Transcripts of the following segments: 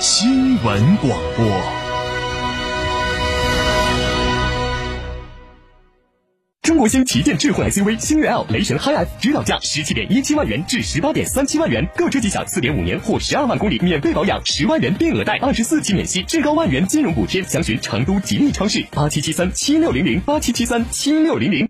新闻广播。中国星旗舰智慧 SUV 星越 L 雷神 HiF 指导价十七点一七万元至十八点三七万元，购车即享四点五年或十二万公里免费保养，十万元定额贷，二十四期免息，至高万元金融补贴。详询成都吉利超市八七七三七六零零八七七三七六零零。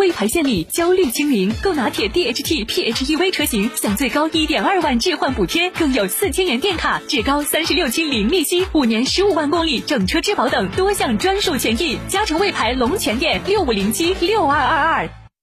魏牌献礼，焦虑清零，购拿铁 DHT PHEV 车型享最高一点二万置换补贴，更有四千元电卡，至高三十六期零利息，五年十五万公里整车质保等多项专属权益。嘉诚魏牌龙泉店六五零七六二二二。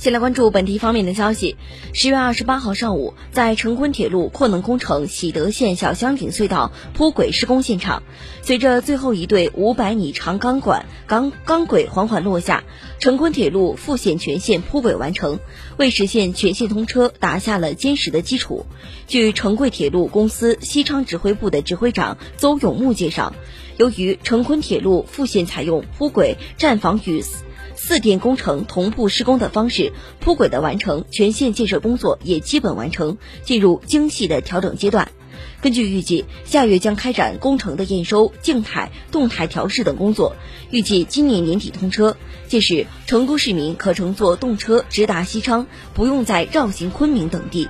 先来关注本地方面的消息。十月二十八号上午，在成昆铁路扩能工程喜德县小香井隧道铺轨施工现场，随着最后一对五百米长钢管钢钢轨缓缓落下，成昆铁路复线全线铺轨完成，为实现全线通车打下了坚实的基础。据成贵铁路公司西昌指挥部的指挥长邹永木介绍，由于成昆铁路复线采用铺轨站房与四电工程同步施工的方式，铺轨的完成，全线建设工作也基本完成，进入精细的调整阶段。根据预计，下月将开展工程的验收、静态、动态调试等工作，预计今年年底通车。届时，成都市民可乘坐动车直达西昌，不用再绕行昆明等地。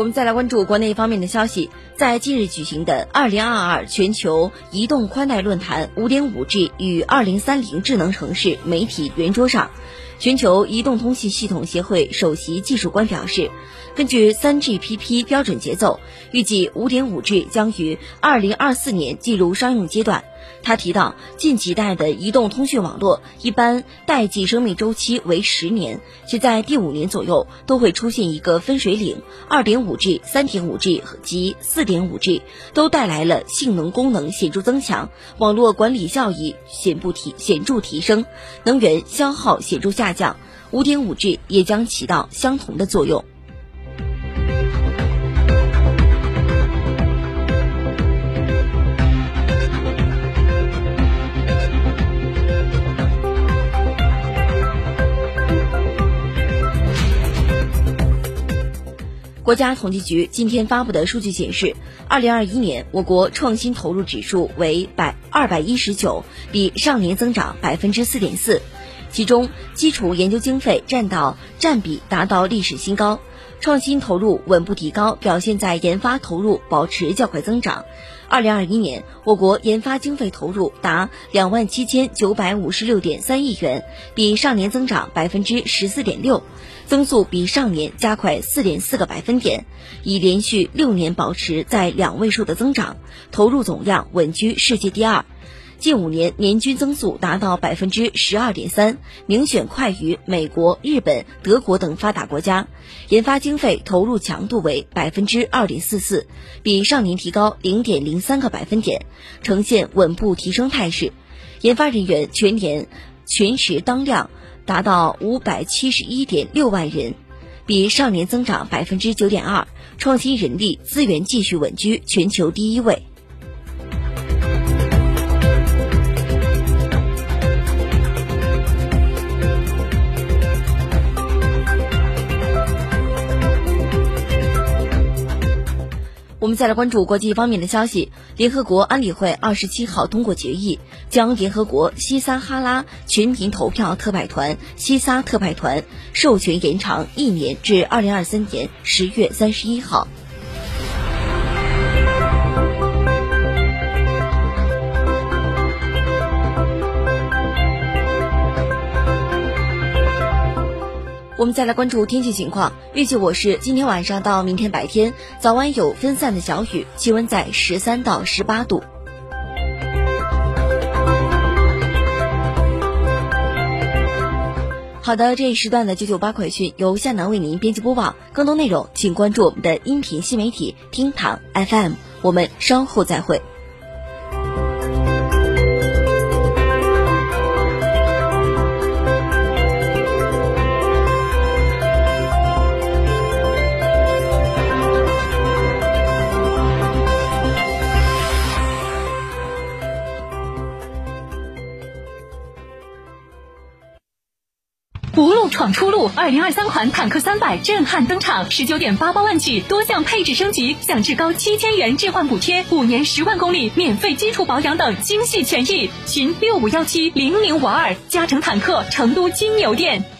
我们再来关注国内方面的消息，在近日举行的2022全球移动宽带论坛 5.5G 与2030智能城市媒体圆桌上，全球移动通信系统协会首席技术官表示，根据三 GPP 标准节奏，预计五点五 G 将于二零二四年进入商用阶段。他提到，近几代的移动通讯网络一般代际生命周期为十年，且在第五年左右都会出现一个分水岭。二点五 G、三点五 G 及四点五 G 都带来了性能功能显著增强，网络管理效益显不提显著提升，能源消耗显著下下降。五点五 G 也将起到相同的作用。国家统计局今天发布的数据显示，二零二一年我国创新投入指数为百二百一十九，比上年增长百分之四点四，其中基础研究经费占到占比达到历史新高，创新投入稳步提高，表现在研发投入保持较快增长。二零二一年，我国研发经费投入达两万七千九百五十六点三亿元，比上年增长百分之十四点六。增速比上年加快四点四个百分点，已连续六年保持在两位数的增长，投入总量稳居世界第二。近五年年均增速达到百分之十二点三，明显快于美国、日本、德国等发达国家。研发经费投入强度为百分之二点四四，比上年提高零点零三个百分点，呈现稳步提升态势。研发人员全年全时当量达到五百七十一点六万人，比上年增长百分之九点二，创新人力资源继续稳居全球第一位。我们再来关注国际方面的消息。联合国安理会二十七号通过决议，将联合国西撒哈拉全民投票特派团西撒特派团授权延长一年，至二零二三年十月三十一号。我们再来关注天气情况，预计我市今天晚上到明天白天早晚有分散的小雨，气温在十三到十八度。好的，这一时段的九九八快讯由夏楠为您编辑播报，更多内容请关注我们的音频新媒体厅堂 FM，我们稍后再会。无路闯出路，二零二三款坦克三百震撼登场，十九点八八万起，多项配置升级，享至高七千元置换补贴，五年十万公里免费基础保养等精细权益。寻六五幺七零零五二，加成坦克成都金牛店。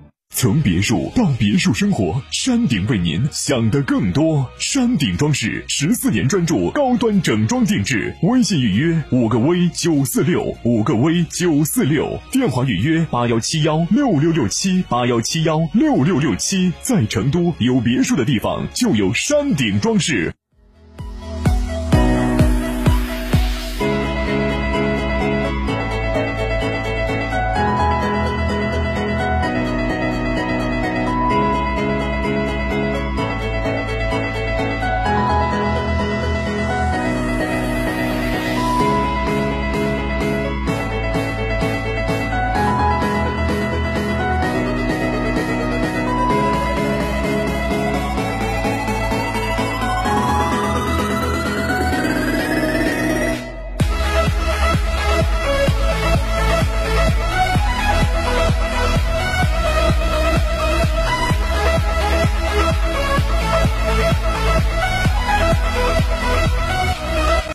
从别墅到别墅生活，山顶为您想的更多。山顶装饰十四年专注高端整装定制，微信预约五个 V 九四六五个 V 九四六，电话预约八幺七幺六六六七八幺七幺六六六七。在成都有别墅的地方就有山顶装饰。